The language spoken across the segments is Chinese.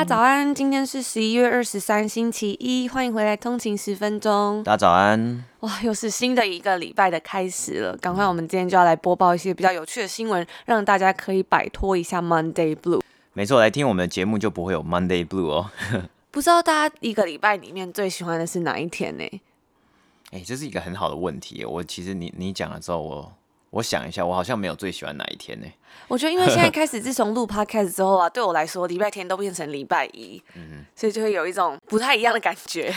大家早安，今天是十一月二十三，星期一，欢迎回来通勤十分钟。大家早安，哇，又是新的一个礼拜的开始了。赶快，我们今天就要来播报一些比较有趣的新闻，让大家可以摆脱一下 Monday Blue。没错，来听我们的节目就不会有 Monday Blue 哦。不知道大家一个礼拜里面最喜欢的是哪一天呢？哎，这是一个很好的问题。我其实你你讲了之后，我我想一下，我好像没有最喜欢哪一天呢。我觉得，因为现在 开始，自从录 podcast 之后啊，对我来说，礼拜天都变成礼拜一，嗯，所以就会有一种不太一样的感觉，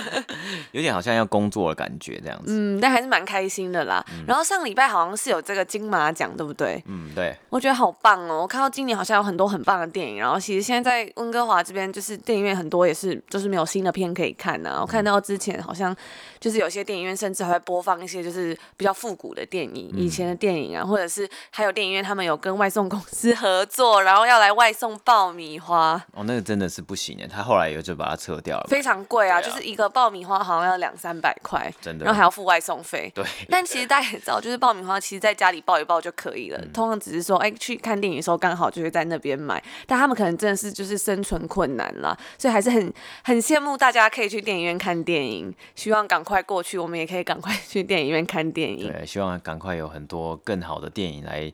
有点好像要工作的感觉这样子，嗯，但还是蛮开心的啦。嗯、然后上礼拜好像是有这个金马奖，对不对？嗯，对。我觉得好棒哦！我看到今年好像有很多很棒的电影，然后其实现在在温哥华这边，就是电影院很多也是就是没有新的片可以看呢、啊。我看到之前好像就是有些电影院甚至还会播放一些就是比较复古的电影，以前的电影啊，或者是还有电影院他们有跟外送公司合作，然后要来外送爆米花。哦，那个真的是不行的，他后来有就把它撤掉了。非常贵啊，啊就是一个爆米花好像要两三百块，真的，然后还要付外送费。对。但其实大家也知道，就是爆米花其实在家里爆一爆就可以了，嗯、通常只是说，哎，去看电影的时候刚好就会在那边买。但他们可能真的是就是生存困难啦，所以还是很很羡慕大家可以去电影院看电影。希望赶快过去，我们也可以赶快去电影院看电影。对，希望赶快有很多更好的电影来。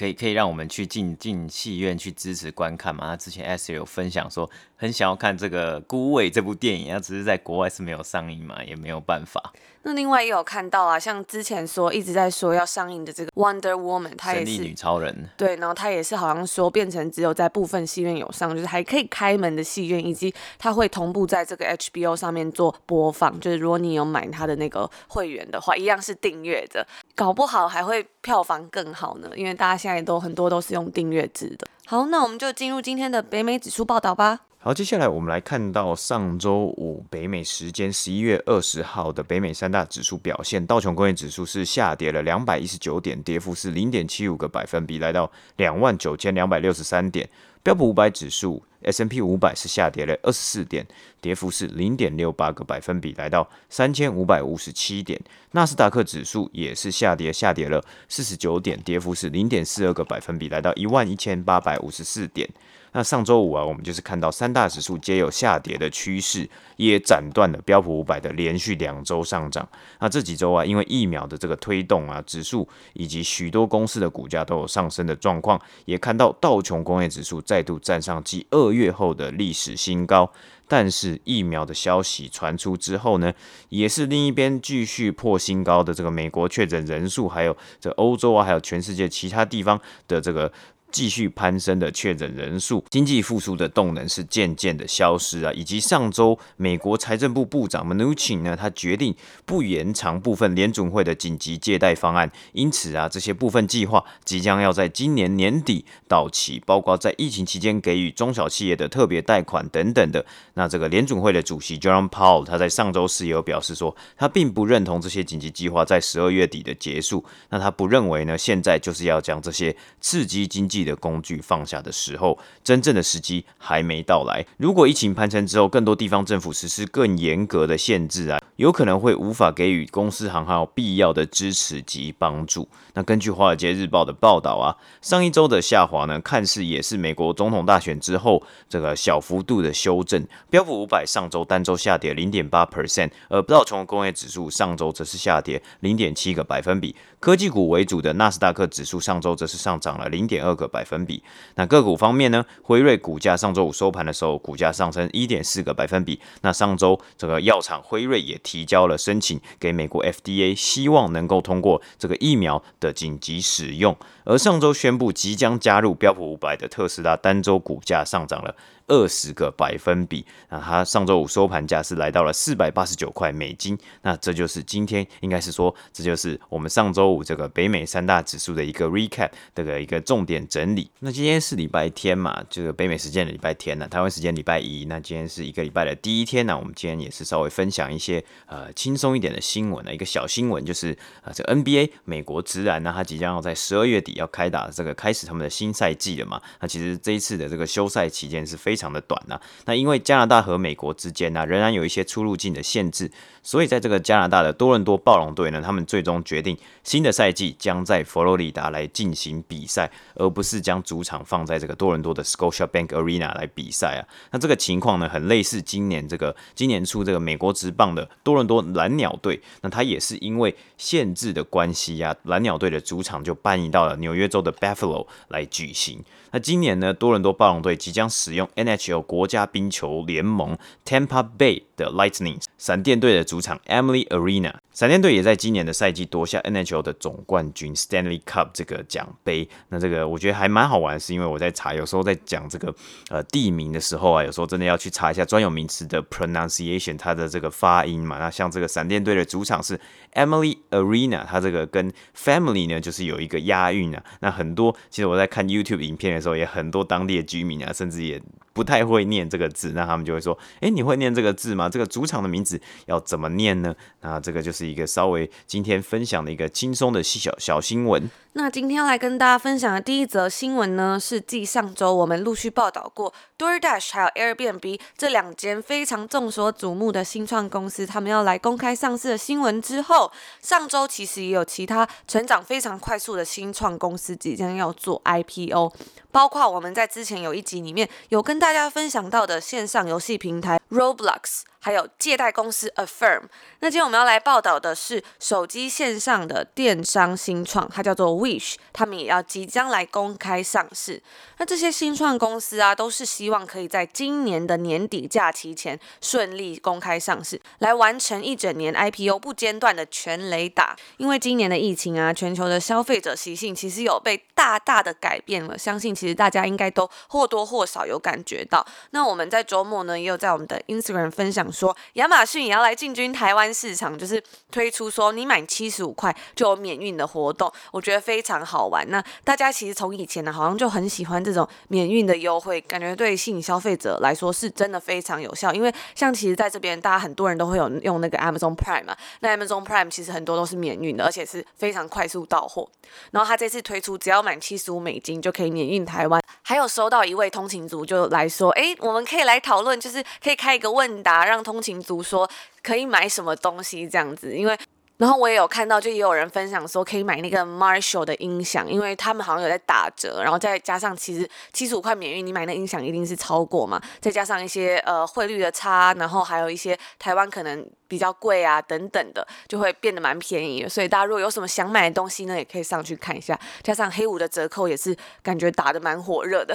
可以可以让我们去进进戏院去支持观看吗？他之前 S 有分享说很想要看这个《孤味》这部电影，那只是在国外是没有上映嘛，也没有办法。那另外也有看到啊，像之前说一直在说要上映的这个 Wonder Woman，她也是女超人。对，然后她也是好像说变成只有在部分戏院有上，就是还可以开门的戏院，以及它会同步在这个 HBO 上面做播放。就是如果你有买它的那个会员的话，一样是订阅的，搞不好还会票房更好呢，因为大家现在都很多都是用订阅制的。好，那我们就进入今天的北美指数报道吧。好，接下来我们来看到上周五北美时间十一月二十号的北美三大指数表现。道琼工业指数是下跌了两百一十九点，跌幅是零点七五个百分比，来到两万九千两百六十三点。标普五百指数 S&P 五百是下跌了二十四点，跌幅是零点六八个百分比，来到三千五百五十七点。纳斯达克指数也是下跌，下跌了四十九点，跌幅是零点四二个百分比，来到一万一千八百五十四点。那上周五啊，我们就是看到三大指数皆有下跌的趋势，也斩断了标普五百的连续两周上涨。那这几周啊，因为疫苗的这个推动啊，指数以及许多公司的股价都有上升的状况，也看到道琼工业指数再度站上继二月后的历史新高。但是疫苗的消息传出之后呢，也是另一边继续破新高的这个美国确诊人数，还有这欧洲啊，还有全世界其他地方的这个。继续攀升的确诊人数，经济复苏的动能是渐渐的消失啊，以及上周美国财政部部长 Mnuchin 呢，他决定不延长部分联准会的紧急借贷方案，因此啊，这些部分计划即将要在今年年底到期，包括在疫情期间给予中小企业的特别贷款等等的。那这个联准会的主席 John Powell 他在上周四有表示说，他并不认同这些紧急计划在十二月底的结束，那他不认为呢，现在就是要将这些刺激经济的工具放下的时候，真正的时机还没到来。如果疫情攀升之后，更多地方政府实施更严格的限制啊，有可能会无法给予公司行号必要的支持及帮助。那根据《华尔街日报》的报道啊，上一周的下滑呢，看似也是美国总统大选之后这个小幅度的修正。标普五百上周单周下跌零点八 percent，而道琼工业指数上周则是下跌零点七个百分比。科技股为主的纳斯达克指数上周则是上涨了零点二个百分比。那个股方面呢，辉瑞股价上周五收盘的时候，股价上升一点四个百分比。那上周这个药厂辉瑞也提交了申请给美国 FDA，希望能够通过这个疫苗的紧急使用。而上周宣布即将加入标普五百的特斯拉，单周股价上涨了。二十个百分比。那它上周五收盘价是来到了四百八十九块美金。那这就是今天应该是说，这就是我们上周五这个北美三大指数的一个 recap 这个一个重点整理。那今天是礼拜天嘛，这个北美时间的礼拜天呢，台湾时间礼拜一。那今天是一个礼拜的第一天呢，我们今天也是稍微分享一些呃轻松一点的新闻呢，一个小新闻就是啊，这 NBA 美国职篮呢，它即将要在十二月底要开打这个开始他们的新赛季了嘛。那其实这一次的这个休赛期间是非常的短呐。那因为加拿大和美国之间呢，仍然有一些出入境的限制，所以在这个加拿大的多伦多暴龙队呢，他们最终决定新的赛季将在佛罗里达来进行比赛，而不是将主场放在这个多伦多的 Scotiabank Arena 来比赛啊。那这个情况呢，很类似今年这个今年初这个美国职棒的多伦多蓝鸟队，那他也是因为限制的关系呀、啊，蓝鸟队的主场就搬移到了纽约州的 Buffalo 来举行。那今年呢，多伦多暴龙队即将使用 NHL 国家冰球联盟 Tampa Bay 的 Lightning 闪电队的主场 Emily Arena。闪电队也在今年的赛季夺下 NHL 的总冠军 Stanley Cup 这个奖杯。那这个我觉得还蛮好玩，是因为我在查，有时候在讲这个呃地名的时候啊，有时候真的要去查一下专有名词的 pronunciation，它的这个发音嘛。那像这个闪电队的主场是 Emily Arena，它这个跟 Family 呢就是有一个押韵啊。那很多其实我在看 YouTube 影片的时候，也很多当地的居民啊，甚至也不太会念这个字，那他们就会说：“诶，你会念这个字吗？这个主场的名字要怎么念呢？”那这个就是一个稍微今天分享的一个轻松的小小新闻。那今天要来跟大家分享的第一则新闻呢，是继上周我们陆续报道过 DoorDash 还有 Airbnb 这两间非常众所瞩目的新创公司，他们要来公开上市的新闻之后，上周其实也有其他成长非常快速的新创公司即将要做 IPO，包括我们在之前有一集里面有跟大家分享到的线上游戏平台 Roblox。还有借贷公司 Affirm。那今天我们要来报道的是手机线上的电商新创，它叫做 Wish，他们也要即将来公开上市。那这些新创公司啊，都是希望可以在今年的年底假期前顺利公开上市，来完成一整年 IPO 不间断的全雷打。因为今年的疫情啊，全球的消费者习性其实有被大大的改变了，相信其实大家应该都或多或少有感觉到。那我们在周末呢，也有在我们的 Instagram 分享。说亚马逊也要来进军台湾市场，就是推出说你买七十五块就有免运的活动，我觉得非常好玩。那大家其实从以前呢，好像就很喜欢这种免运的优惠，感觉对吸引消费者来说是真的非常有效。因为像其实在这边，大家很多人都会有用那个 Amazon Prime 嘛，那 Amazon Prime 其实很多都是免运的，而且是非常快速到货。然后他这次推出，只要满七十五美金就可以免运台湾。还有收到一位通勤族就来说，哎，我们可以来讨论，就是可以开一个问答，让通勤族说可以买什么东西这样子，因为。然后我也有看到，就也有人分享说可以买那个 Marshall 的音响，因为他们好像有在打折，然后再加上其实七十五块免运，你买那音响一定是超过嘛，再加上一些呃汇率的差，然后还有一些台湾可能比较贵啊等等的，就会变得蛮便宜。所以大家如果有什么想买的东西呢，也可以上去看一下。加上黑五的折扣也是感觉打得蛮火热的。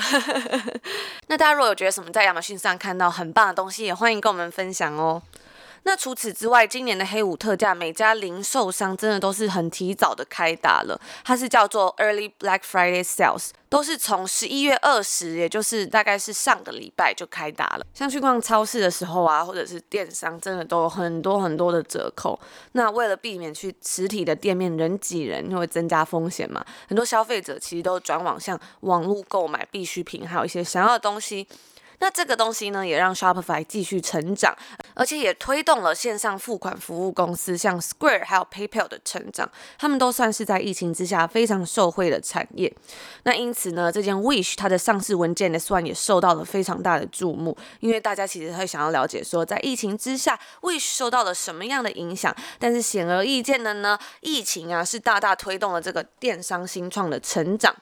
那大家如果有觉得什么在亚马逊上看到很棒的东西，也欢迎跟我们分享哦。那除此之外，今年的黑五特价，每家零售商真的都是很提早的开打了。它是叫做 Early Black Friday Sales，都是从十一月二十，也就是大概是上个礼拜就开打了。像去逛超市的时候啊，或者是电商，真的都有很多很多的折扣。那为了避免去实体的店面人挤人，因为增加风险嘛，很多消费者其实都转往像网络购买必需品，还有一些想要的东西。那这个东西呢，也让 Shopify 继续成长，而且也推动了线上付款服务公司像 Square 还有 PayPal 的成长。他们都算是在疫情之下非常受惠的产业。那因此呢，这件 Wish 它的上市文件的算也受到了非常大的注目，因为大家其实会想要了解说，在疫情之下，Wish 受到了什么样的影响。但是显而易见的呢，疫情啊是大大推动了这个电商新创的成长。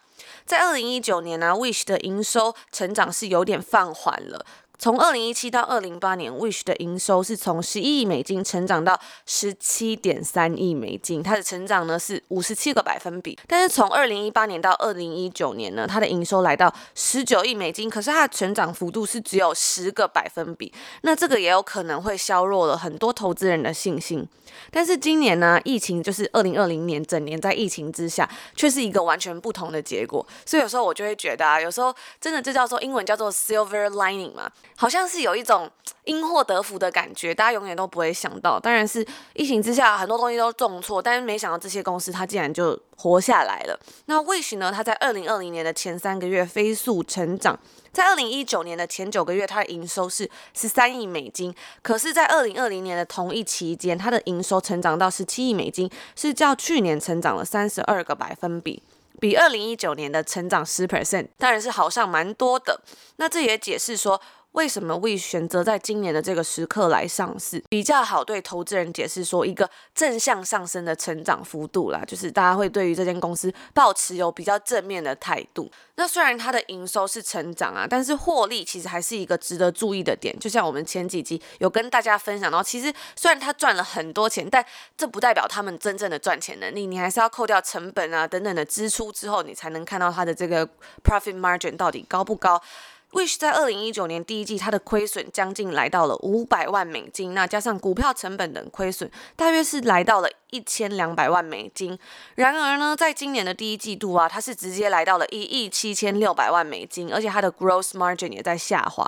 在二零一九年呢，，Wish 的营收成长是有点放缓了。从二零一七到二零一八年，Wish 的营收是从十一亿美金成长到十七点三亿美金，它的成长呢是五十七个百分比。但是从二零一八年到二零一九年呢，它的营收来到十九亿美金，可是它的成长幅度是只有十个百分比。那这个也有可能会削弱了很多投资人的信心。但是今年呢，疫情就是二零二零年整年在疫情之下，却是一个完全不同的结果。所以有时候我就会觉得啊，有时候真的这叫做英文叫做 silver lining 嘛，好像是有一种因祸得福的感觉，大家永远都不会想到。当然是疫情之下很多东西都重挫，但是没想到这些公司它竟然就活下来了。那 Wish 呢，它在二零二零年的前三个月飞速成长。在二零一九年的前九个月，它的营收是十三亿美金。可是，在二零二零年的同一期间，它的营收成长到十七亿美金，是较去年成长了三十二个百分比，比二零一九年的成长十 percent，当然是好上蛮多的。那这也解释说，为什么会选择在今年的这个时刻来上市，比较好对投资人解释说一个正向上升的成长幅度啦，就是大家会对于这间公司抱持有比较正面的态度。那虽然它的营收是成长啊，但是获利其实还是一个值得注意的点。就像我们前几集有跟大家分享到，其实虽然它赚了很多钱，但这不代表他们真正的赚钱能力，你还是要扣掉成本啊等等的支出之后，你才能看到它的这个 profit margin 到底高不高。Wish 在二零一九年第一季，它的亏损将近来到了五百万美金，那加上股票成本等亏损，大约是来到了一千两百万美金。然而呢，在今年的第一季度啊，它是直接来到了一亿七千六百万美金，而且它的 gross margin 也在下滑。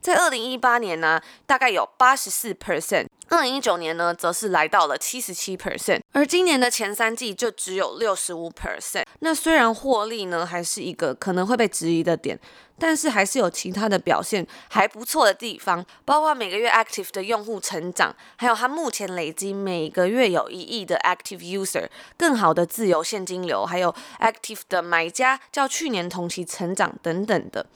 在二零一八年呢，大概有八十四 percent，二零一九年呢，则是来到了七十七 percent，而今年的前三季就只有六十五 percent。那虽然获利呢，还是一个可能会被质疑的点。但是还是有其他的表现还不错的地方，包括每个月 active 的用户成长，还有它目前累积每个月有一亿的 active user，更好的自由现金流，还有 active 的买家较去年同期成长等等的。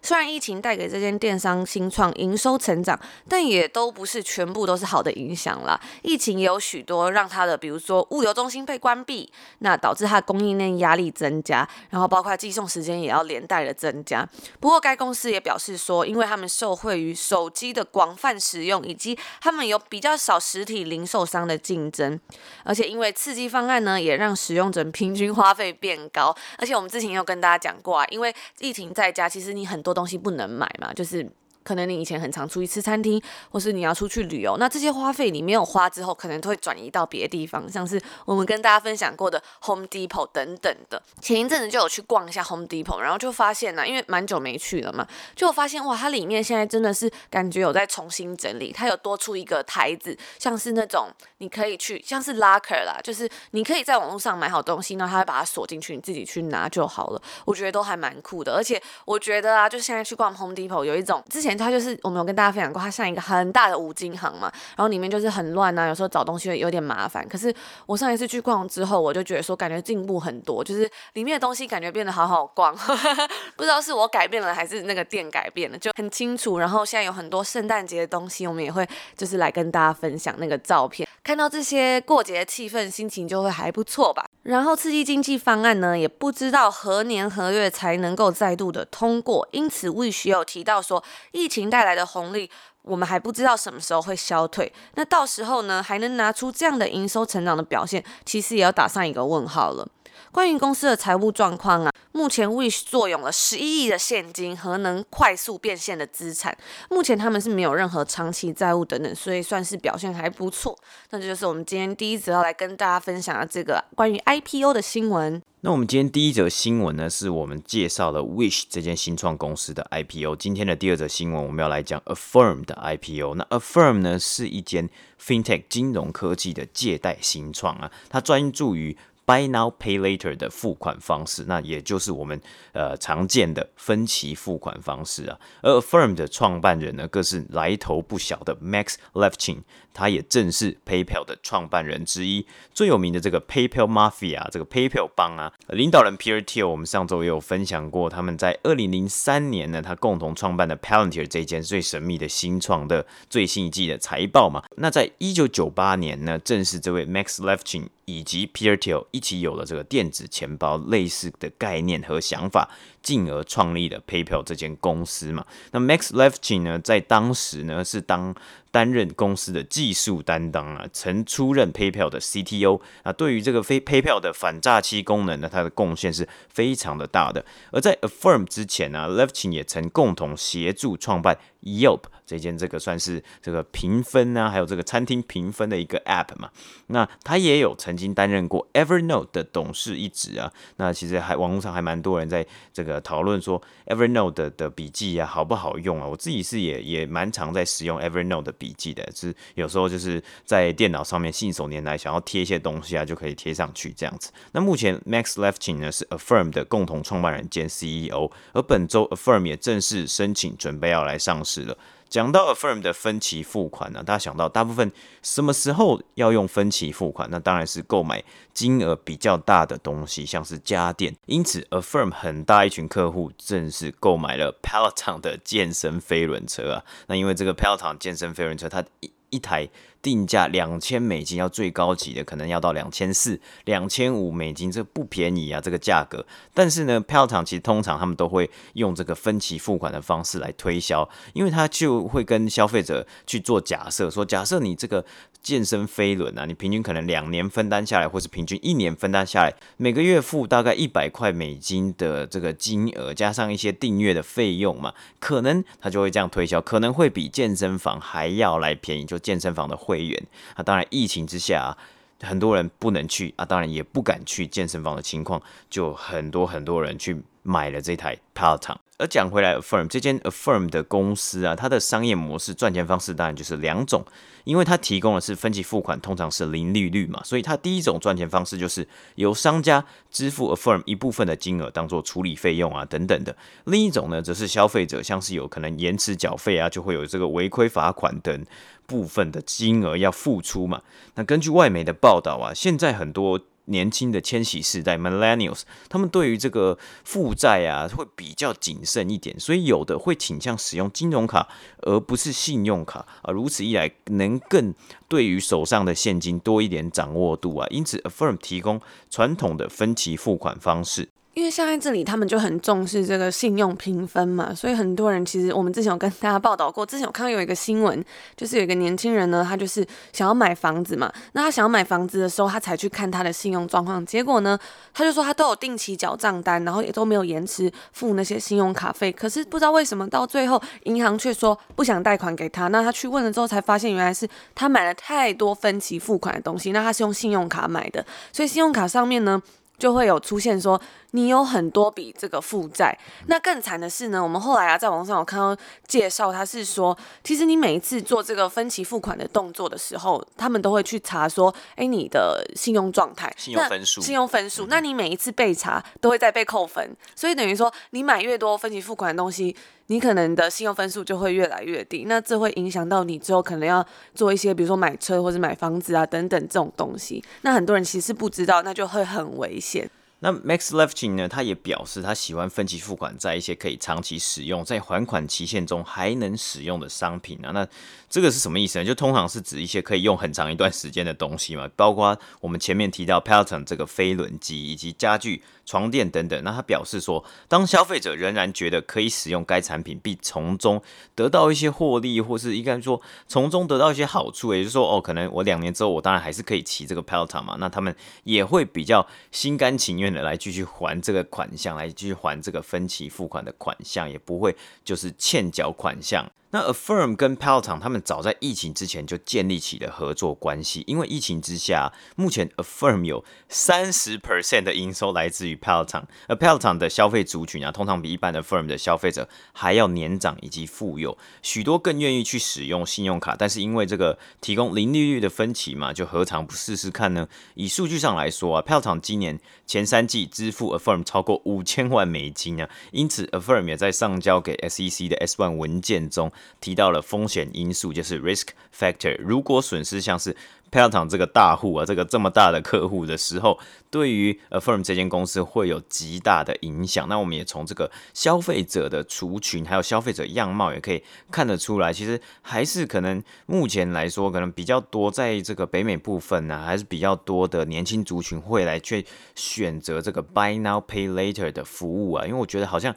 虽然疫情带给这间电商新创营收成长，但也都不是全部都是好的影响啦。疫情也有许多让它的，比如说物流中心被关闭，那导致它供应链压力增加，然后包括寄送时间也要连带的增加。不过该公司也表示说，因为他们受惠于手机的广泛使用，以及他们有比较少实体零售商的竞争，而且因为刺激方案呢，也让使用者平均花费变高。而且我们之前有跟大家讲过啊，因为疫情在家，其实你很。多东西不能买嘛，就是。可能你以前很常出去吃餐厅，或是你要出去旅游，那这些花费你没有花之后，可能都会转移到别的地方，像是我们跟大家分享过的 Home Depot 等等的。前一阵子就有去逛一下 Home Depot，然后就发现呢，因为蛮久没去了嘛，就发现哇，它里面现在真的是感觉有在重新整理，它有多出一个台子，像是那种你可以去，像是 Locker 啦，就是你可以在网络上买好东西，然后它会把它锁进去，你自己去拿就好了。我觉得都还蛮酷的，而且我觉得啊，就现在去逛 Home Depot 有一种之前。它就是我们有跟大家分享过，它像一个很大的五金行嘛，然后里面就是很乱啊，有时候找东西会有点麻烦。可是我上一次去逛之后，我就觉得说感觉进步很多，就是里面的东西感觉变得好好逛，不知道是我改变了还是那个店改变了，就很清楚。然后现在有很多圣诞节的东西，我们也会就是来跟大家分享那个照片，看到这些过节的气氛，心情就会还不错吧。然后刺激经济方案呢，也不知道何年何月才能够再度的通过，因此 Wish 有提到说，疫情带来的红利，我们还不知道什么时候会消退。那到时候呢，还能拿出这样的营收成长的表现，其实也要打上一个问号了。关于公司的财务状况啊，目前 Wish 坐拥了十一亿的现金和能快速变现的资产，目前他们是没有任何长期债务等等，所以算是表现还不错。那这就是我们今天第一则要来跟大家分享的这个关于 IPO 的新闻。那我们今天第一则新闻呢，是我们介绍了 Wish 这间新创公司的 IPO。今天的第二则新闻，我们要来讲 Affirm 的 IPO。那 Affirm 呢，是一间 FinTech 金融科技的借贷新创啊，它专注于 By now, pay later 的付款方式，那也就是我们呃常见的分期付款方式啊。而 Affirm 的创办人呢，更是来头不小的 Max Levchin，他也正是 PayPal 的创办人之一。最有名的这个 PayPal Mafia，这个 PayPal 帮啊，领导人 Peter Thiel，我们上周也有分享过，他们在二零零三年呢，他共同创办的 Palantir 这间最神秘的新创的最新一季的财报嘛。那在一九九八年呢，正是这位 Max Levchin 以及 Peter Till 一起有了这个电子钱包类似的概念和想法，进而创立了 PayPal 这间公司嘛。那 Max Levchin 呢，在当时呢是当担任公司的技术担当啊，曾出任 PayPal 的 CTO 啊。对于这个非 PayPal 的反诈欺功能呢，他的贡献是非常的大的。而在 Affirm 之前呢，Levchin 也曾共同协助创办 Yelp 这间这个算是这个评分啊，还有这个餐厅评分的一个 App 嘛。那他也有曾经担任过 Evernote 的董事一职啊。那其实还网络上还蛮多人在这个讨论说 Evernote 的的笔记啊好不好用啊？我自己是也也蛮常在使用 Evernote 的笔记的，是有时候就是在电脑上面信手拈来，想要贴一些东西啊，就可以贴上去这样子。那目前 Max Leftin 呢是 Affirm 的共同创办人兼 CEO，而本周 Affirm 也正式申请准备要来上市了。讲到 Affirm 的分期付款呢，大家想到大部分什么时候要用分期付款？那当然是购买金额比较大的东西，像是家电。因此，Affirm 很大一群客户正是购买了 Peloton 的健身飞轮车啊。那因为这个 Peloton 健身飞轮车，它一一台。定价两千美金，要最高级的可能要到两千四、两千五美金，这不便宜啊，这个价格。但是呢票场其实通常他们都会用这个分期付款的方式来推销，因为他就会跟消费者去做假设，说假设你这个健身飞轮啊，你平均可能两年分担下来，或是平均一年分担下来，每个月付大概一百块美金的这个金额，加上一些订阅的费用嘛，可能他就会这样推销，可能会比健身房还要来便宜，就健身房的。会员啊，当然疫情之下啊，很多人不能去啊，当然也不敢去健身房的情况，就很多很多人去买了这台 Peloton。而讲回来，Affirm 这间 Affirm 的公司啊，它的商业模式赚钱方式当然就是两种，因为它提供的是分期付款，通常是零利率嘛，所以它第一种赚钱方式就是由商家支付 Affirm 一部分的金额当做处理费用啊等等的，另一种呢则是消费者像是有可能延迟缴费啊，就会有这个违规罚款等部分的金额要付出嘛。那根据外媒的报道啊，现在很多。年轻的千禧世代 Millennials，他们对于这个负债啊会比较谨慎一点，所以有的会倾向使用金融卡而不是信用卡啊。如此一来，能更对于手上的现金多一点掌握度啊。因此，Affirm 提供传统的分期付款方式。因为像在这里，他们就很重视这个信用评分嘛，所以很多人其实我们之前有跟大家报道过，之前有看到有一个新闻，就是有一个年轻人呢，他就是想要买房子嘛，那他想要买房子的时候，他才去看他的信用状况，结果呢，他就说他都有定期缴账单，然后也都没有延迟付那些信用卡费，可是不知道为什么到最后银行却说不想贷款给他，那他去问了之后才发现，原来是他买了太多分期付款的东西，那他是用信用卡买的，所以信用卡上面呢。就会有出现说你有很多笔这个负债，那更惨的是呢，我们后来啊在网上有看到介绍，他是说，其实你每一次做这个分期付款的动作的时候，他们都会去查说，哎，你的信用状态、信用分数、信用分数，那你每一次被查都会再被扣分，所以等于说你买越多分期付款的东西。你可能的信用分数就会越来越低，那这会影响到你之后可能要做一些，比如说买车或者买房子啊等等这种东西。那很多人其实不知道，那就会很危险。那 Max Levchin 呢，他也表示他喜欢分期付款，在一些可以长期使用，在还款期限中还能使用的商品啊。那这个是什么意思呢？就通常是指一些可以用很长一段时间的东西嘛，包括我们前面提到 Peloton 这个飞轮机以及家具、床垫等等。那他表示说，当消费者仍然觉得可以使用该产品，并从中得到一些获利，或是应该说从中得到一些好处，也就是说，哦，可能我两年之后，我当然还是可以骑这个 Peloton 嘛。那他们也会比较心甘情愿来继续还这个款项，来继续还这个分期付款的款项，也不会就是欠缴款项。那 Affirm 跟 Peloton 他们早在疫情之前就建立起了合作关系，因为疫情之下，目前 Affirm 有三十 percent 的营收来自于 Peloton，而 Peloton 的消费族群啊，通常比一般的 Affirm 的消费者还要年长以及富有，许多更愿意去使用信用卡，但是因为这个提供零利率的分期嘛，就何尝不试试看呢？以数据上来说啊，Peloton 今年前三季支付 Affirm 超过五千万美金啊，因此 Affirm 也在上交给 SEC 的 S1 文件中。提到了风险因素，就是 risk factor。如果损失像是 pelton 这个大户啊，这个这么大的客户的时候，对于 Affirm 这间公司会有极大的影响。那我们也从这个消费者的族群，还有消费者样貌，也可以看得出来，其实还是可能目前来说，可能比较多在这个北美部分呢、还是比较多的年轻族群会来去选择这个 Buy Now Pay Later 的服务啊，因为我觉得好像。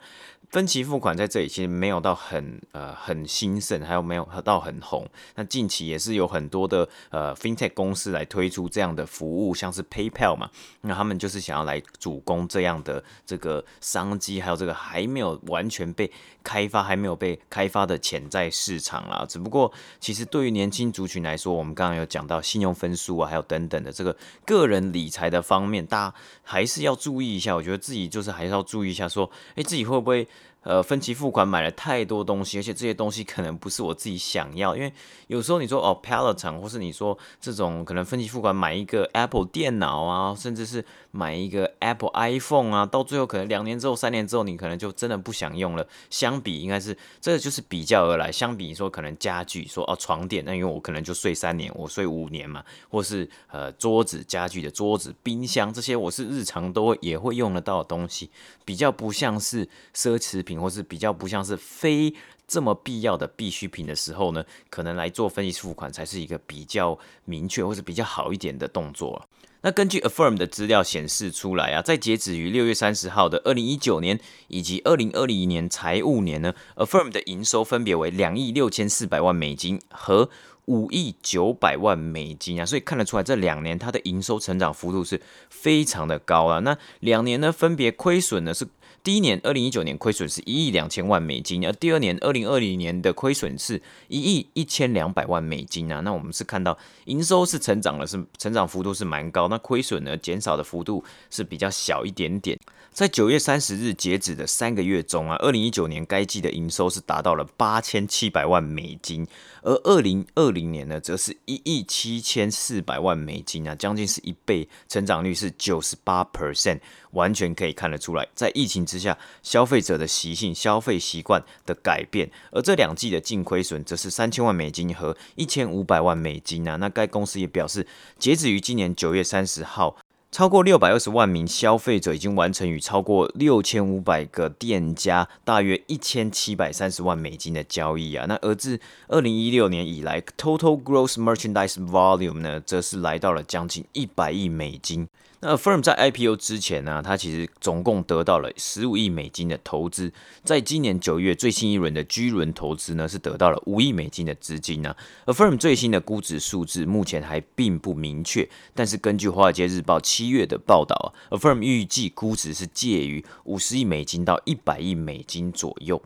分期付款在这里其实没有到很呃很兴盛，还有没有到很红。那近期也是有很多的呃 FinTech 公司来推出这样的服务，像是 PayPal 嘛，那他们就是想要来主攻这样的这个商机，还有这个还没有完全被开发、还没有被开发的潜在市场啦。只不过其实对于年轻族群来说，我们刚刚有讲到信用分数啊，还有等等的这个个人理财的方面，大家还是要注意一下。我觉得自己就是还是要注意一下，说，诶，自己会不会？呃，分期付款买了太多东西，而且这些东西可能不是我自己想要，因为有时候你说哦，Peloton，或是你说这种可能分期付款买一个 Apple 电脑啊，甚至是买一个 Apple iPhone 啊，到最后可能两年之后、三年之后，你可能就真的不想用了。相比应该是这个就是比较而来，相比说可能家具，说哦床垫，那因为我可能就睡三年，我睡五年嘛，或是呃桌子家具的桌子、冰箱这些，我是日常都会也会用得到的东西，比较不像是奢侈品。或是比较不像是非这么必要的必需品的时候呢，可能来做分期付款才是一个比较明确或是比较好一点的动作。那根据 Affirm 的资料显示出来啊，在截止于六月三十号的二零一九年以及二零二零年财务年呢，Affirm 的营收分别为两亿六千四百万美金和五亿九百万美金啊，所以看得出来这两年它的营收成长幅度是非常的高啊。那两年呢，分别亏损呢是。第一年，二零一九年亏损是一亿两千万美金，而第二年，二零二零年的亏损是一亿一千两百万美金啊。那我们是看到营收是成长了，是成长幅度是蛮高，那亏损呢减少的幅度是比较小一点点。在九月三十日截止的三个月中啊，二零一九年该季的营收是达到了八千七百万美金，而二零二零年呢，则是一亿七千四百万美金啊，将近是一倍，成长率是九十八 percent。完全可以看得出来，在疫情之下，消费者的习性、消费习惯的改变。而这两季的净亏损则是三千万美金和一千五百万美金啊。那该公司也表示，截止于今年九月三十号，超过六百二十万名消费者已经完成与超过六千五百个店家，大约一千七百三十万美金的交易啊。那而自二零一六年以来，Total Gross Merchandise Volume 呢，则是来到了将近一百亿美金。那 Firm 在 IPO 之前呢，它其实总共得到了十五亿美金的投资，在今年九月最新一轮的 G 轮投资呢，是得到了五亿美金的资金呢。Affirm 最新的估值数字目前还并不明确，但是根据华尔街日报七月的报道啊，Affirm 预计估值是介于五十亿美金到一百亿美金左右。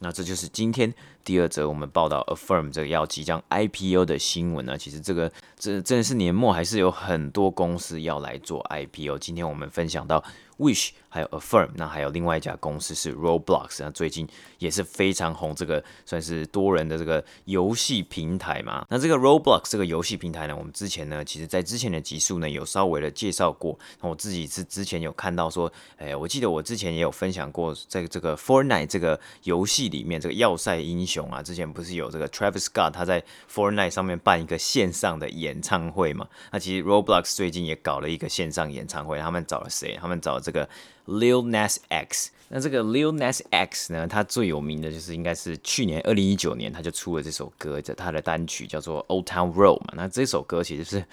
那这就是今天第二则我们报道 Affirm 这个要即将 IPO 的新闻呢。其实这个这真的是年末，还是有很多公司要来做 IPO。今天我们分享到。Wish 还有 Affirm，那还有另外一家公司是 Roblox，那最近也是非常红，这个算是多人的这个游戏平台嘛。那这个 Roblox 这个游戏平台呢，我们之前呢，其实在之前的集数呢有稍微的介绍过。那我自己是之前有看到说，哎，我记得我之前也有分享过，在这个 Fortnite 这个游戏里面，这个要塞英雄啊，之前不是有这个 Travis Scott 他在 Fortnite 上面办一个线上的演唱会嘛？那其实 Roblox 最近也搞了一个线上演唱会，他们找了谁？他们找这个 Lil Nas X，那这个 Lil Nas X 呢，他最有名的就是应该是去年二零一九年他就出了这首歌，这他的单曲叫做 Old Town Road 嘛。那这首歌其实是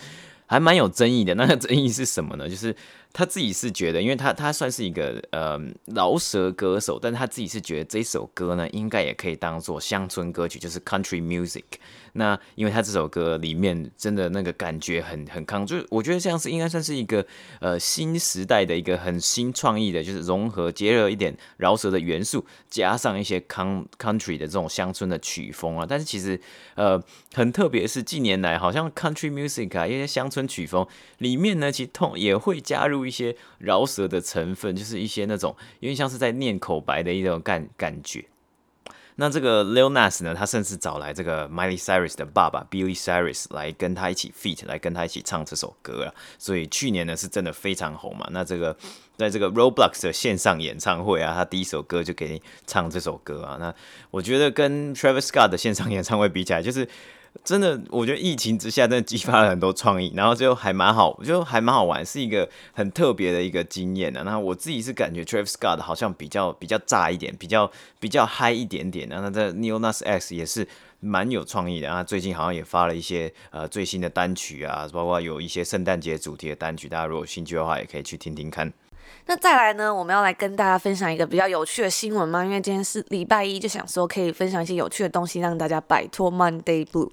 还蛮有争议的，那个争议是什么呢？就是他自己是觉得，因为他他算是一个呃饶舌歌手，但他自己是觉得这首歌呢，应该也可以当做乡村歌曲，就是 Country Music。那因为他这首歌里面真的那个感觉很很康，就是我觉得这样是应该算是一个呃新时代的一个很新创意的，就是融合结合一点饶舌的元素，加上一些 country 的这种乡村的曲风啊。但是其实呃很特别是近年来好像 country music 啊，一些乡村曲风里面呢，其实通也会加入一些饶舌的成分，就是一些那种有点像是在念口白的一种感感觉。那这个 Lil Nas 呢，他甚至找来这个 Miley Cyrus 的爸爸 Billy Cyrus 来跟他一起 feat，来跟他一起唱这首歌啊。所以去年呢是真的非常红嘛。那这个在这个 Roblox 的线上演唱会啊，他第一首歌就给你唱这首歌啊。那我觉得跟 Travis Scott 的线上 演唱会比起来，就是。真的，我觉得疫情之下，真的激发了很多创意，然后就还蛮好，就还蛮好玩，是一个很特别的一个经验啊。那我自己是感觉 Travis Scott 好像比较比较炸一点，比较比较嗨一点点。然后在 Neonas X 也是蛮有创意的，然后最近好像也发了一些呃最新的单曲啊，包括有一些圣诞节主题的单曲，大家如果有兴趣的话，也可以去听听看。那再来呢，我们要来跟大家分享一个比较有趣的新闻吗？因为今天是礼拜一，就想说可以分享一些有趣的东西，让大家摆脱 Monday Blue。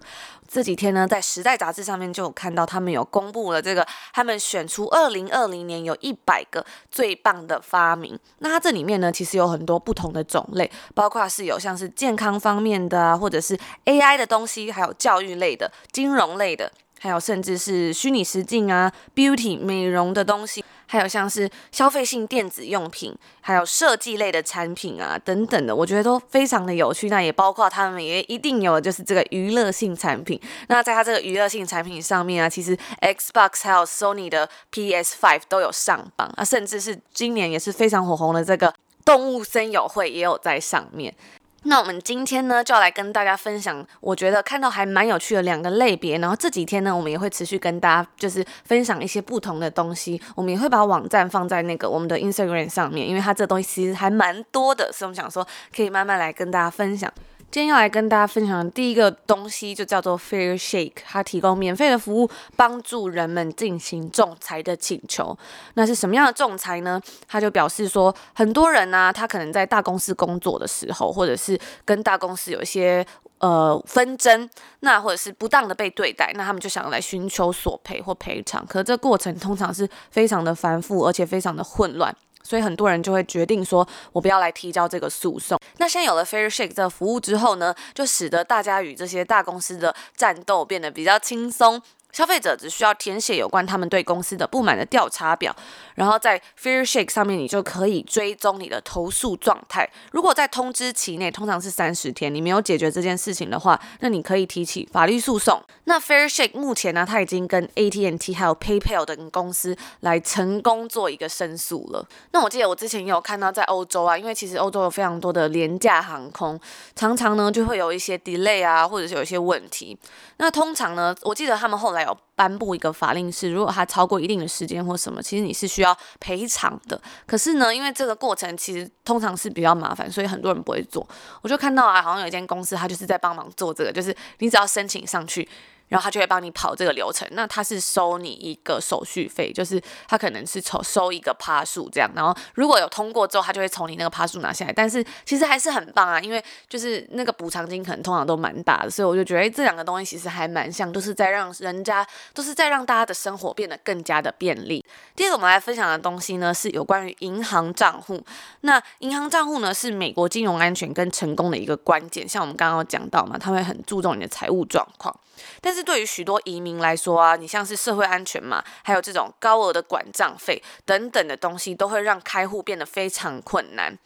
这几天呢，在《时代》杂志上面就有看到他们有公布了这个，他们选出二零二零年有一百个最棒的发明。那它这里面呢，其实有很多不同的种类，包括是有像是健康方面的啊，或者是 AI 的东西，还有教育类的、金融类的。还有甚至是虚拟实境啊，beauty 美容的东西，还有像是消费性电子用品，还有设计类的产品啊等等的，我觉得都非常的有趣。那也包括他们也一定有就是这个娱乐性产品。那在它这个娱乐性产品上面啊，其实 Xbox 还有 Sony 的 PS5 都有上榜啊，甚至是今年也是非常火红的这个动物森友会也有在上面。那我们今天呢，就要来跟大家分享，我觉得看到还蛮有趣的两个类别。然后这几天呢，我们也会持续跟大家就是分享一些不同的东西。我们也会把网站放在那个我们的 Instagram 上面，因为它这东西其实还蛮多的，所以我们想说可以慢慢来跟大家分享。今天要来跟大家分享的第一个东西就叫做 Fairshake，它提供免费的服务，帮助人们进行仲裁的请求。那是什么样的仲裁呢？他就表示说，很多人呢、他可能在大公司工作的时候，或者是跟大公司有一些呃纷争，那或者是不当的被对待，那他们就想来寻求索赔或赔偿。可是这过程通常是非常的繁复，而且非常的混乱。所以很多人就会决定说，我不要来提交这个诉讼。那现在有了 Fairshake 这个服务之后呢，就使得大家与这些大公司的战斗变得比较轻松。消费者只需要填写有关他们对公司的不满的调查表，然后在 Fairshake 上面，你就可以追踪你的投诉状态。如果在通知期内，通常是三十天，你没有解决这件事情的话，那你可以提起法律诉讼。那 Fairshake 目前呢，它已经跟 AT&T 还有 PayPal 等公司来成功做一个申诉了。那我记得我之前也有看到在欧洲啊，因为其实欧洲有非常多的廉价航空，常常呢就会有一些 delay 啊，或者是有一些问题。那通常呢，我记得他们后来。还有颁布一个法令是，如果他超过一定的时间或什么，其实你是需要赔偿的。可是呢，因为这个过程其实通常是比较麻烦，所以很多人不会做。我就看到啊，好像有一间公司，他就是在帮忙做这个，就是你只要申请上去。然后他就会帮你跑这个流程，那他是收你一个手续费，就是他可能是抽收一个趴数这样，然后如果有通过之后，他就会从你那个趴数拿下来。但是其实还是很棒啊，因为就是那个补偿金可能通常都蛮大的，所以我就觉得这两个东西其实还蛮像，都是在让人家都是在让大家的生活变得更加的便利。第二个我们来分享的东西呢，是有关于银行账户。那银行账户呢，是美国金融安全跟成功的一个关键，像我们刚刚有讲到嘛，他会很注重你的财务状况，但是。对于许多移民来说啊，你像是社会安全嘛，还有这种高额的管账费等等的东西，都会让开户变得非常困难。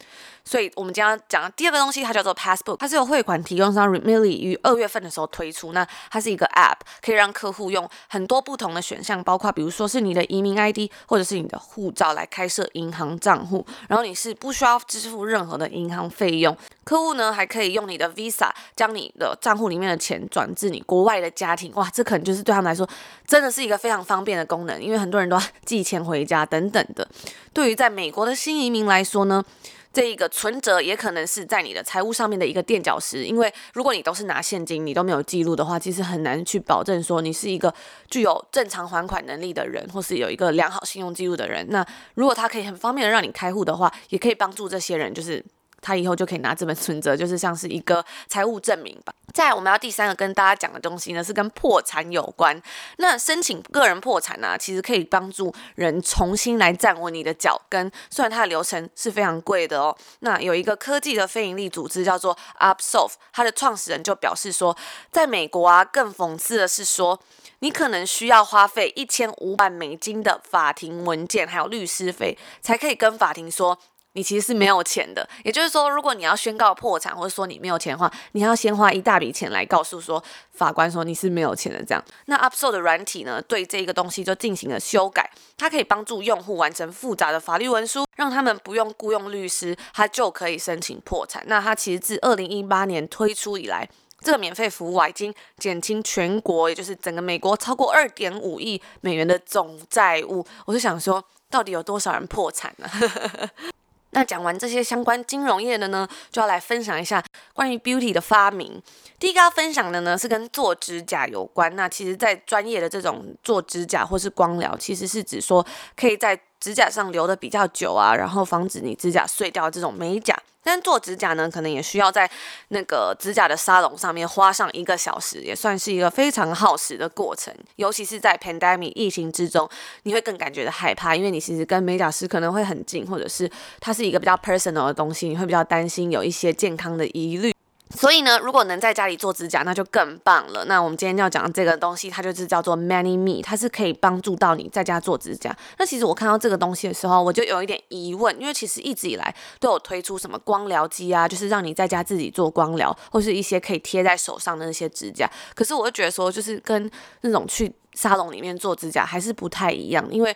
所以，我们将要讲的第二个东西，它叫做 Passbook，它是由汇款提供商 Remitly 于二月份的时候推出。那它是一个 App，可以让客户用很多不同的选项，包括比如说是你的移民 ID 或者是你的护照来开设银行账户，然后你是不需要支付任何的银行费用。客户呢还可以用你的 Visa 将你的账户里面的钱转至你国外的家庭。哇，这可能就是对他们来说真的是一个非常方便的功能，因为很多人都要寄钱回家等等的。对于在美国的新移民来说呢，这一个存折也可能是在你的财务上面的一个垫脚石，因为如果你都是拿现金，你都没有记录的话，其实很难去保证说你是一个具有正常还款能力的人，或是有一个良好信用记录的人。那如果他可以很方便的让你开户的话，也可以帮助这些人，就是。他以后就可以拿这本存折，就是像是一个财务证明吧。再来，我们要第三个跟大家讲的东西呢，是跟破产有关。那申请个人破产呢、其实可以帮助人重新来站稳你的脚跟。虽然它的流程是非常贵的哦。那有一个科技的非营利组织叫做 Upsolve，它的创始人就表示说，在美国啊，更讽刺的是说，你可能需要花费一千五百美金的法庭文件还有律师费，才可以跟法庭说。你其实是没有钱的。也就是说，如果你要宣告破产，或者说你没有钱的话，你要先花一大笔钱来告诉说法官说你是没有钱的。这样，那 Upsol 的软体呢，对这个东西就进行了修改，它可以帮助用户完成复杂的法律文书，让他们不用雇佣律师，他就可以申请破产。那它其实自二零一八年推出以来，这个免费服务啊，已经减轻全国，也就是整个美国超过二点五亿美元的总债务。我就想说，到底有多少人破产呢？那讲完这些相关金融业的呢，就要来分享一下关于 beauty 的发明。第一个要分享的呢，是跟做指甲有关。那其实，在专业的这种做指甲或是光疗，其实是指说可以在指甲上留的比较久啊，然后防止你指甲碎掉这种美甲。但做指甲呢，可能也需要在那个指甲的沙龙上面花上一个小时，也算是一个非常耗时的过程。尤其是在 pandemic 疫情之中，你会更感觉的害怕，因为你其实跟美甲师可能会很近，或者是它是一个比较 personal 的东西，你会比较担心有一些健康的疑虑。所以呢，如果能在家里做指甲，那就更棒了。那我们今天要讲的这个东西，它就是叫做 Many Me，它是可以帮助到你在家做指甲。那其实我看到这个东西的时候，我就有一点疑问，因为其实一直以来都有推出什么光疗机啊，就是让你在家自己做光疗，或是一些可以贴在手上的那些指甲。可是我就觉得说，就是跟那种去沙龙里面做指甲还是不太一样，因为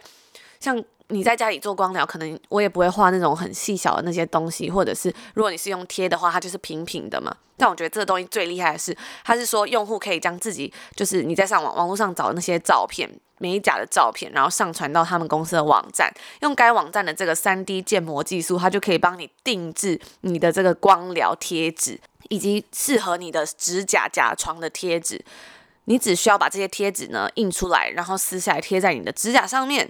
像。你在家里做光疗，可能我也不会画那种很细小的那些东西，或者是如果你是用贴的话，它就是平平的嘛。但我觉得这个东西最厉害的是，它是说用户可以将自己就是你在上网网络上找的那些照片，美甲的照片，然后上传到他们公司的网站，用该网站的这个 3D 建模技术，它就可以帮你定制你的这个光疗贴纸，以及适合你的指甲甲床的贴纸。你只需要把这些贴纸呢印出来，然后撕下来贴在你的指甲上面。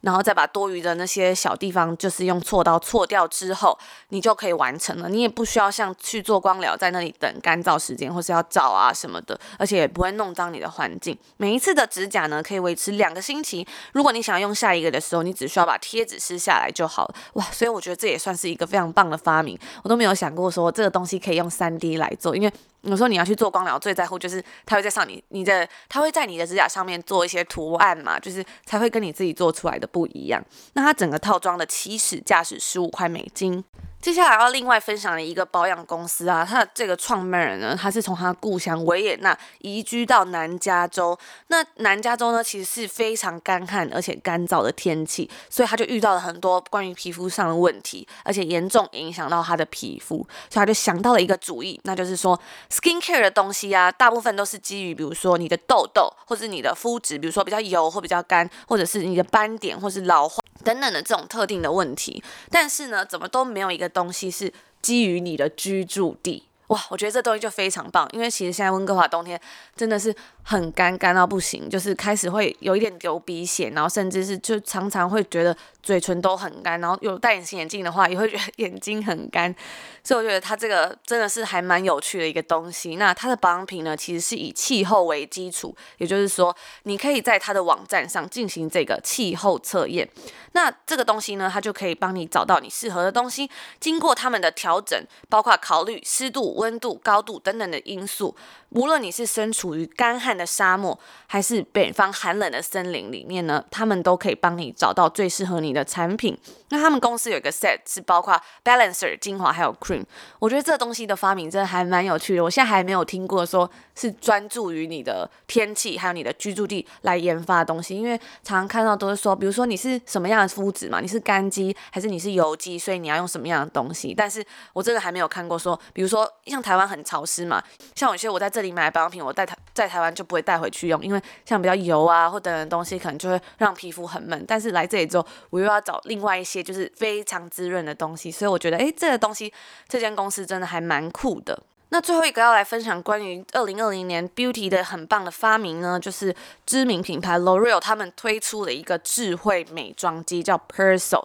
然后再把多余的那些小地方，就是用锉刀锉掉之后，你就可以完成了。你也不需要像去做光疗，在那里等干燥时间，或是要照啊什么的，而且也不会弄脏你的环境。每一次的指甲呢，可以维持两个星期。如果你想要用下一个的时候，你只需要把贴纸撕下来就好了。哇，所以我觉得这也算是一个非常棒的发明。我都没有想过说这个东西可以用 3D 来做，因为。有时候你要去做光疗，最在乎就是它会在上你你的，它会在你的指甲上面做一些图案嘛，就是才会跟你自己做出来的不一样。那它整个套装的起始价是十五块美金。接下来要另外分享的一个保养公司啊，它的这个创办人呢，他是从他故乡维也纳移居到南加州。那南加州呢，其实是非常干旱而且干燥的天气，所以他就遇到了很多关于皮肤上的问题，而且严重影响到他的皮肤，所以他就想到了一个主意，那就是说，skin care 的东西啊，大部分都是基于比如说你的痘痘，或是你的肤质，比如说比较油或比较干，或者是你的斑点或是老化。等等的这种特定的问题，但是呢，怎么都没有一个东西是基于你的居住地。哇，我觉得这东西就非常棒，因为其实现在温哥华冬天真的是很干，干到不行，就是开始会有一点流鼻血，然后甚至是就常常会觉得。嘴唇都很干，然后有戴隐形眼镜的话，也会觉得眼睛很干，所以我觉得它这个真的是还蛮有趣的一个东西。那它的保养品呢，其实是以气候为基础，也就是说，你可以在它的网站上进行这个气候测验。那这个东西呢，它就可以帮你找到你适合的东西，经过他们的调整，包括考虑湿度、温度、高度等等的因素。无论你是身处于干旱的沙漠，还是北方寒冷的森林里面呢，他们都可以帮你找到最适合你的产品。那他们公司有一个 set 是包括 balancer 精华还有 cream，我觉得这东西的发明真的还蛮有趣的。我现在还没有听过说是专注于你的天气还有你的居住地来研发的东西，因为常常看到都是说，比如说你是什么样的肤质嘛，你是干肌还是你是油肌，所以你要用什么样的东西。但是我真的还没有看过说，比如说像台湾很潮湿嘛，像有些我在这里买保养品，我带台在台湾就不会带回去用，因为像比较油啊或等等东西，可能就会让皮肤很闷。但是来这里之后，我又要找另外一些。就是非常滋润的东西，所以我觉得，诶，这个东西，这间公司真的还蛮酷的。那最后一个要来分享关于二零二零年 Beauty 的很棒的发明呢，就是知名品牌 L'Oreal 他们推出了一个智慧美妆机，叫 Persil。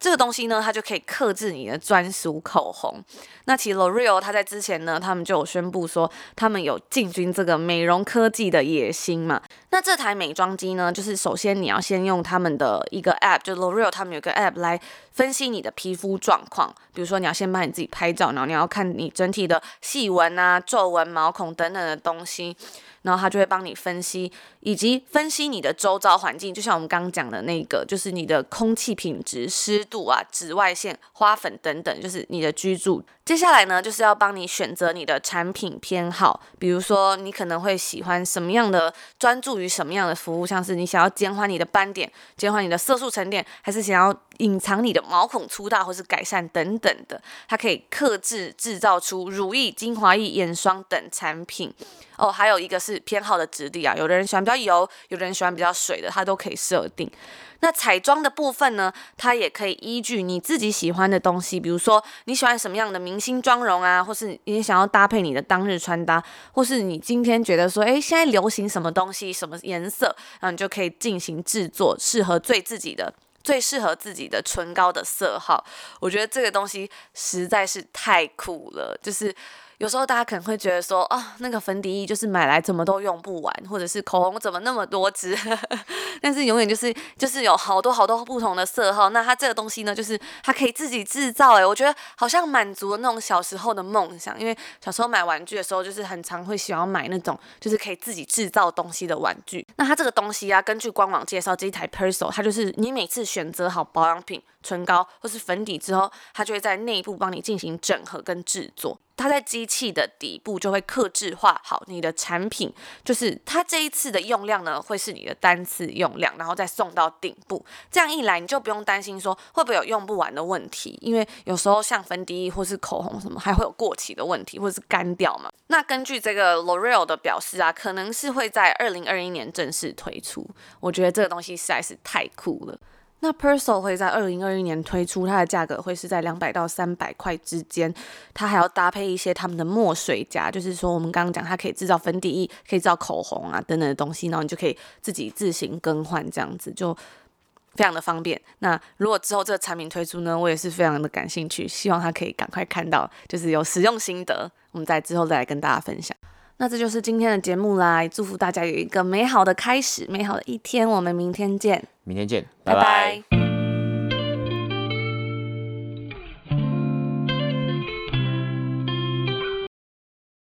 这个东西呢，它就可以克制你的专属口红。那其实 L'Oreal 它在之前呢，他们就有宣布说，他们有进军这个美容科技的野心嘛。那这台美妆机呢，就是首先你要先用他们的一个 App，就 L'Oreal 他们有个 App 来分析你的皮肤状况。比如说你要先帮你自己拍照，然后你要看你整体的细纹啊、皱纹、毛孔等等的东西。然后他就会帮你分析，以及分析你的周遭环境，就像我们刚刚讲的那个，就是你的空气品质、湿度啊、紫外线、花粉等等，就是你的居住。接下来呢，就是要帮你选择你的产品偏好，比如说你可能会喜欢什么样的，专注于什么样的服务，像是你想要减缓你的斑点、减缓你的色素沉淀，还是想要隐藏你的毛孔粗大或是改善等等的，它可以克制制造出乳液、精华液、眼霜等产品。哦，还有一个是偏好的质地啊，有的人喜欢比较油，有的人喜欢比较水的，它都可以设定。那彩妆的部分呢，它也可以依据你自己喜欢的东西，比如说你喜欢什么样的明星妆容啊，或是你想要搭配你的当日穿搭，或是你今天觉得说，诶，现在流行什么东西，什么颜色，然后你就可以进行制作，适合最自己的。最适合自己的唇膏的色号，我觉得这个东西实在是太酷了，就是。有时候大家可能会觉得说，哦，那个粉底液就是买来怎么都用不完，或者是口红怎么那么多支，但是永远就是就是有好多好多不同的色号。那它这个东西呢，就是它可以自己制造，诶，我觉得好像满足了那种小时候的梦想。因为小时候买玩具的时候，就是很常会喜欢买那种就是可以自己制造东西的玩具。那它这个东西啊，根据官网介绍，这一台 Persil，它就是你每次选择好保养品。唇膏或是粉底之后，它就会在内部帮你进行整合跟制作。它在机器的底部就会刻制化好你的产品，就是它这一次的用量呢，会是你的单次用量，然后再送到顶部。这样一来，你就不用担心说会不会有用不完的问题，因为有时候像粉底液或是口红什么，还会有过期的问题或者是干掉嘛。那根据这个 L'Oreal 的表示啊，可能是会在二零二一年正式推出。我觉得这个东西实在是太酷了。那 p e r s o l 会在二零二一年推出，它的价格会是在两百到三百块之间。它还要搭配一些他们的墨水夹，就是说我们刚刚讲，它可以制造粉底液，可以制造口红啊等等的东西，然后你就可以自己自行更换，这样子就非常的方便。那如果之后这个产品推出呢，我也是非常的感兴趣，希望它可以赶快看到，就是有使用心得，我们在之后再来跟大家分享。那这就是今天的节目啦，祝福大家有一个美好的开始，美好的一天。我们明天见，明天见，拜拜。拜拜。